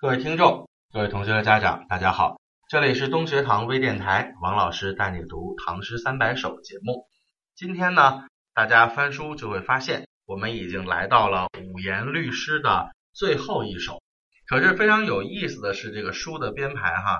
各位听众，各位同学和家长，大家好，这里是东学堂微电台，王老师带你读《唐诗三百首》节目。今天呢，大家翻书就会发现，我们已经来到了五言律诗的最后一首。可是非常有意思的是，这个书的编排哈，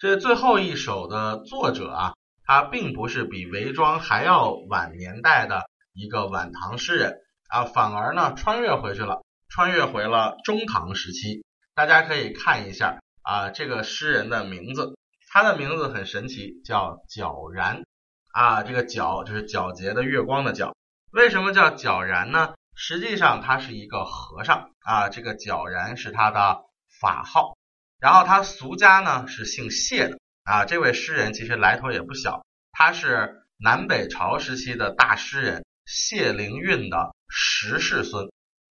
这最后一首的作者啊，他并不是比韦庄还要晚年代的一个晚唐诗人啊，反而呢穿越回去了，穿越回了中唐时期。大家可以看一下啊，这个诗人的名字，他的名字很神奇，叫皎然啊。这个皎就是皎洁的月光的皎。为什么叫皎然呢？实际上他是一个和尚啊。这个皎然是他的法号，然后他俗家呢是姓谢的啊。这位诗人其实来头也不小，他是南北朝时期的大诗人谢灵运的十世孙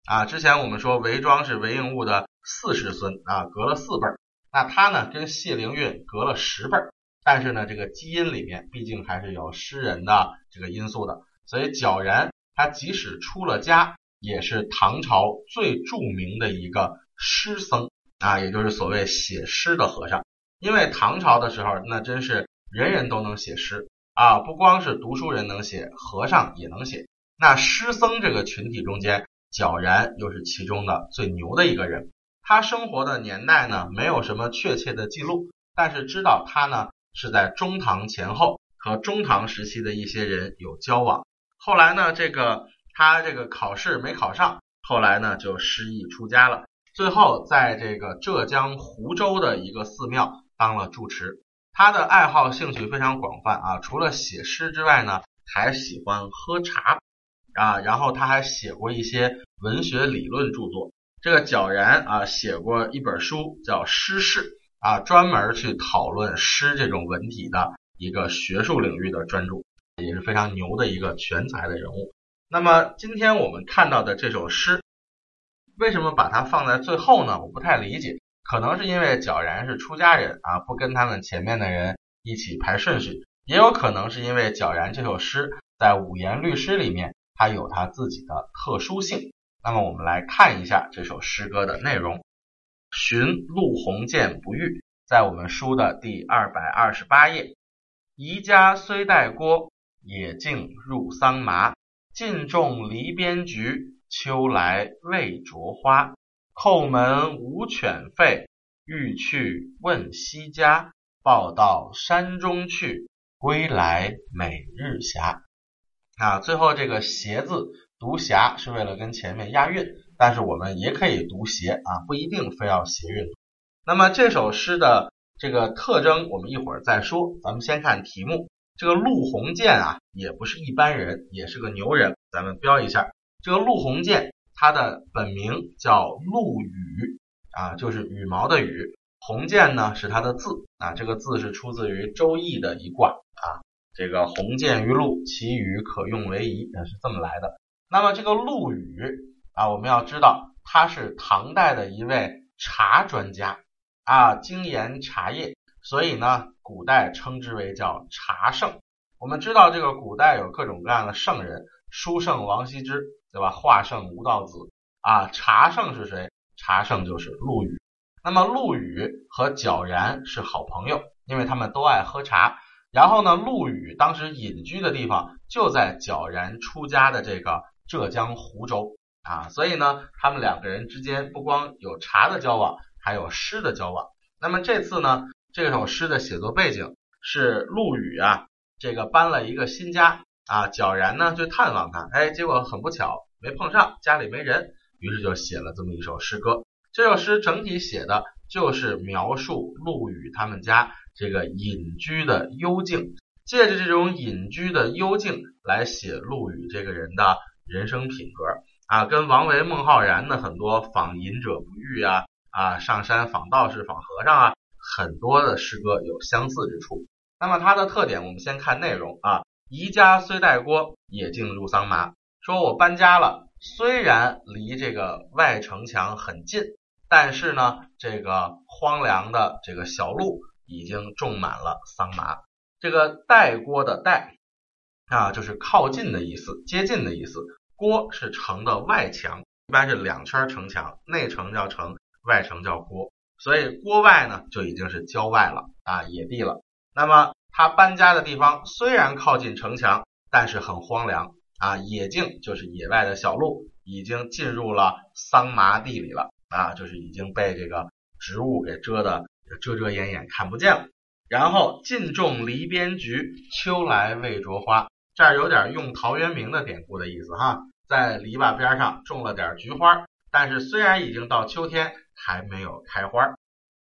啊。之前我们说韦庄是韦应物的。四世孙啊，隔了四辈儿，那他呢跟谢灵运隔了十辈儿，但是呢这个基因里面毕竟还是有诗人的这个因素的，所以皎然他即使出了家，也是唐朝最著名的一个诗僧啊，也就是所谓写诗的和尚。因为唐朝的时候，那真是人人都能写诗啊，不光是读书人能写，和尚也能写。那诗僧这个群体中间，皎然又是其中的最牛的一个人。他生活的年代呢，没有什么确切的记录，但是知道他呢是在中唐前后和中唐时期的一些人有交往。后来呢，这个他这个考试没考上，后来呢就失意出家了。最后在这个浙江湖州的一个寺庙当了住持。他的爱好兴趣非常广泛啊，除了写诗之外呢，还喜欢喝茶啊，然后他还写过一些文学理论著作。这个皎然啊，写过一本书叫《诗事》啊，专门去讨论诗这种文体的一个学术领域的专著，也是非常牛的一个全才的人物。那么今天我们看到的这首诗，为什么把它放在最后呢？我不太理解，可能是因为皎然是出家人啊，不跟他们前面的人一起排顺序，也有可能是因为皎然这首诗在五言律诗里面，它有它自己的特殊性。那么我们来看一下这首诗歌的内容。寻陆鸿渐不遇，在我们书的第二百二十八页。宜家虽带郭，野径入桑麻。尽种篱边菊，秋来未着花。叩门无犬吠，欲去问西家。报到山中去，归来每日暇。啊，最后这个斜字。读霞是为了跟前面押韵，但是我们也可以读斜啊，不一定非要斜韵。那么这首诗的这个特征，我们一会儿再说。咱们先看题目，这个陆鸿渐啊，也不是一般人，也是个牛人。咱们标一下，这个陆鸿渐，他的本名叫陆羽啊，就是羽毛的羽。鸿渐呢是他的字啊，这个字是出自于《周易》的一卦啊，这个鸿渐于陆，其羽可用为仪，是这么来的。那么这个陆羽啊，我们要知道他是唐代的一位茶专家啊，精研茶叶，所以呢，古代称之为叫茶圣。我们知道这个古代有各种各样的圣人，书圣王羲之，对吧？画圣吴道子啊，茶圣是谁？茶圣就是陆羽。那么陆羽和皎然是好朋友，因为他们都爱喝茶。然后呢，陆羽当时隐居的地方就在皎然出家的这个。浙江湖州啊，所以呢，他们两个人之间不光有茶的交往，还有诗的交往。那么这次呢，这首诗的写作背景是陆羽啊，这个搬了一个新家啊，皎然呢去探望他，哎，结果很不巧没碰上，家里没人，于是就写了这么一首诗歌。这首诗整体写的就是描述陆羽他们家这个隐居的幽静，借着这种隐居的幽静来写陆羽这个人的。人生品格啊，跟王维、孟浩然的很多访隐者不遇啊啊，上山访道士、访和尚啊，很多的诗歌有相似之处。那么它的特点，我们先看内容啊。宜家虽带郭，野径入桑麻。说我搬家了，虽然离这个外城墙很近，但是呢，这个荒凉的这个小路已经种满了桑麻。这个带郭的带。啊，就是靠近的意思，接近的意思。郭是城的外墙，一般是两圈城墙，内城叫城，外城叫郭。所以郭外呢就已经是郊外了啊，野地了。那么他搬家的地方虽然靠近城墙，但是很荒凉啊，野径就是野外的小路，已经进入了桑麻地里了啊，就是已经被这个植物给遮的遮遮掩掩，看不见了。然后尽种篱边菊，秋来未着花。这儿有点用陶渊明的典故的意思哈，在篱笆边上种了点菊花，但是虽然已经到秋天，还没有开花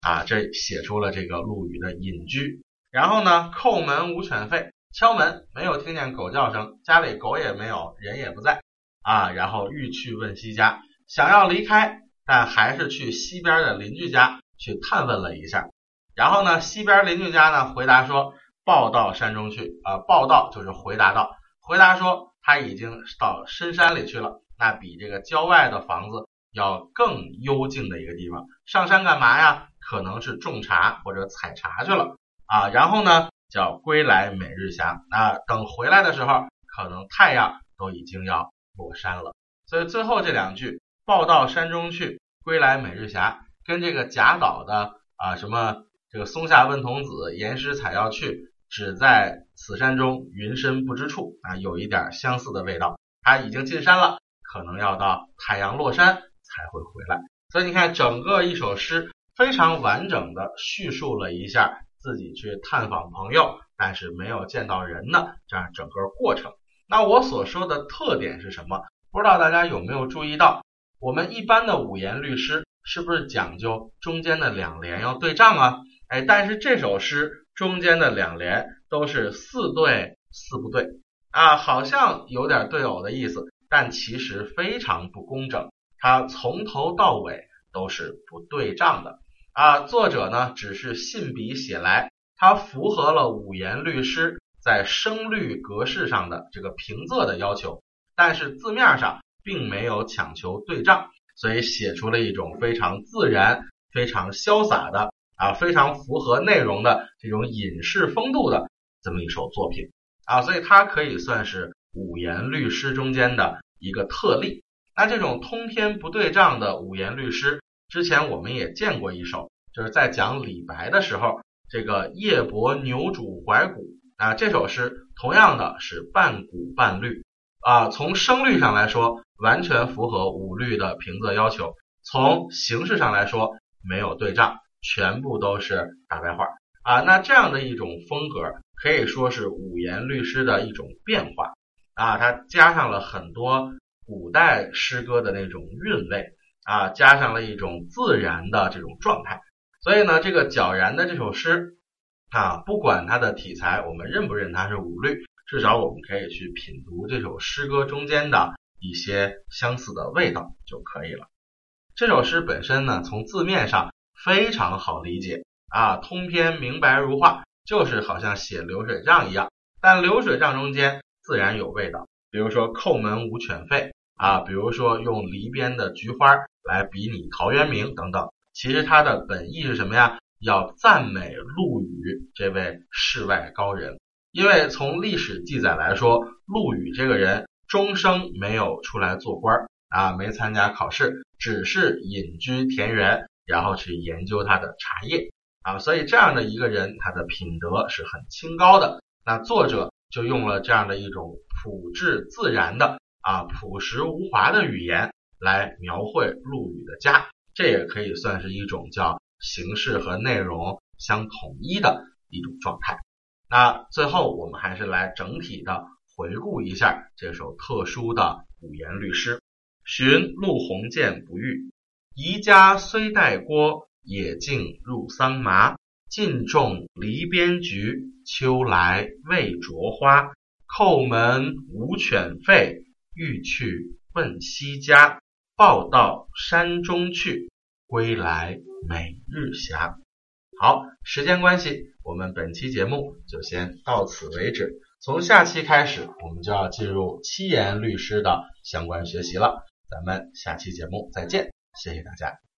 啊。这写出了这个陆羽的隐居。然后呢，叩门无犬吠，敲门没有听见狗叫声，家里狗也没有，人也不在啊。然后欲去问西家，想要离开，但还是去西边的邻居家去探问了一下。然后呢，西边邻居家呢回答说，报到山中去啊，报到就是回答到，回答说他已经到深山里去了，那比这个郊外的房子要更幽静的一个地方。上山干嘛呀？可能是种茶或者采茶去了啊。然后呢，叫归来每日霞啊，等回来的时候，可能太阳都已经要落山了。所以最后这两句，报到山中去，归来每日霞，跟这个贾岛的啊什么。这个松下问童子，言师采药去，只在此山中，云深不知处啊，有一点相似的味道。他已经进山了，可能要到太阳落山才会回来。所以你看，整个一首诗非常完整的叙述了一下自己去探访朋友，但是没有见到人的这样整个过程。那我所说的特点是什么？不知道大家有没有注意到，我们一般的五言律诗是不是讲究中间的两联要对仗啊？哎，但是这首诗中间的两联都是四对四不对啊，好像有点对偶的意思，但其实非常不工整。它从头到尾都是不对仗的啊。作者呢只是信笔写来，它符合了五言律诗在声律格式上的这个平仄的要求，但是字面上并没有强求对仗，所以写出了一种非常自然、非常潇洒的。啊，非常符合内容的这种隐士风度的这么一首作品啊，所以它可以算是五言律诗中间的一个特例。那这种通篇不对仗的五言律诗，之前我们也见过一首，就是在讲李白的时候，这个夜泊牛渚怀古啊，这首诗同样的是半古半律啊，从声律上来说完全符合五律的平仄要求，从形式上来说没有对仗。全部都是大白话啊，那这样的一种风格可以说是五言律诗的一种变化啊，它加上了很多古代诗歌的那种韵味啊，加上了一种自然的这种状态，所以呢，这个皎然的这首诗啊，不管它的题材我们认不认它是五律，至少我们可以去品读这首诗歌中间的一些相似的味道就可以了。这首诗本身呢，从字面上。非常好理解啊，通篇明白如画，就是好像写流水账一样。但流水账中间自然有味道，比如说叩门无犬吠啊，比如说用篱边的菊花来比拟陶渊明等等。其实它的本意是什么呀？要赞美陆羽这位世外高人。因为从历史记载来说，陆羽这个人终生没有出来做官啊，没参加考试，只是隐居田园。然后去研究他的茶叶啊，所以这样的一个人，他的品德是很清高的。那作者就用了这样的一种朴质自然的啊朴实无华的语言来描绘陆羽的家，这也可以算是一种叫形式和内容相统一的一种状态。那最后我们还是来整体的回顾一下这首特殊的五言律诗：寻陆鸿渐不遇。宜家虽带郭，野径入桑麻。尽种篱边菊，秋来未着花。叩门无犬吠，欲去问西家。报到山中去，归来每日暇。好，时间关系，我们本期节目就先到此为止。从下期开始，我们就要进入七言律诗的相关学习了。咱们下期节目再见。谢谢大家。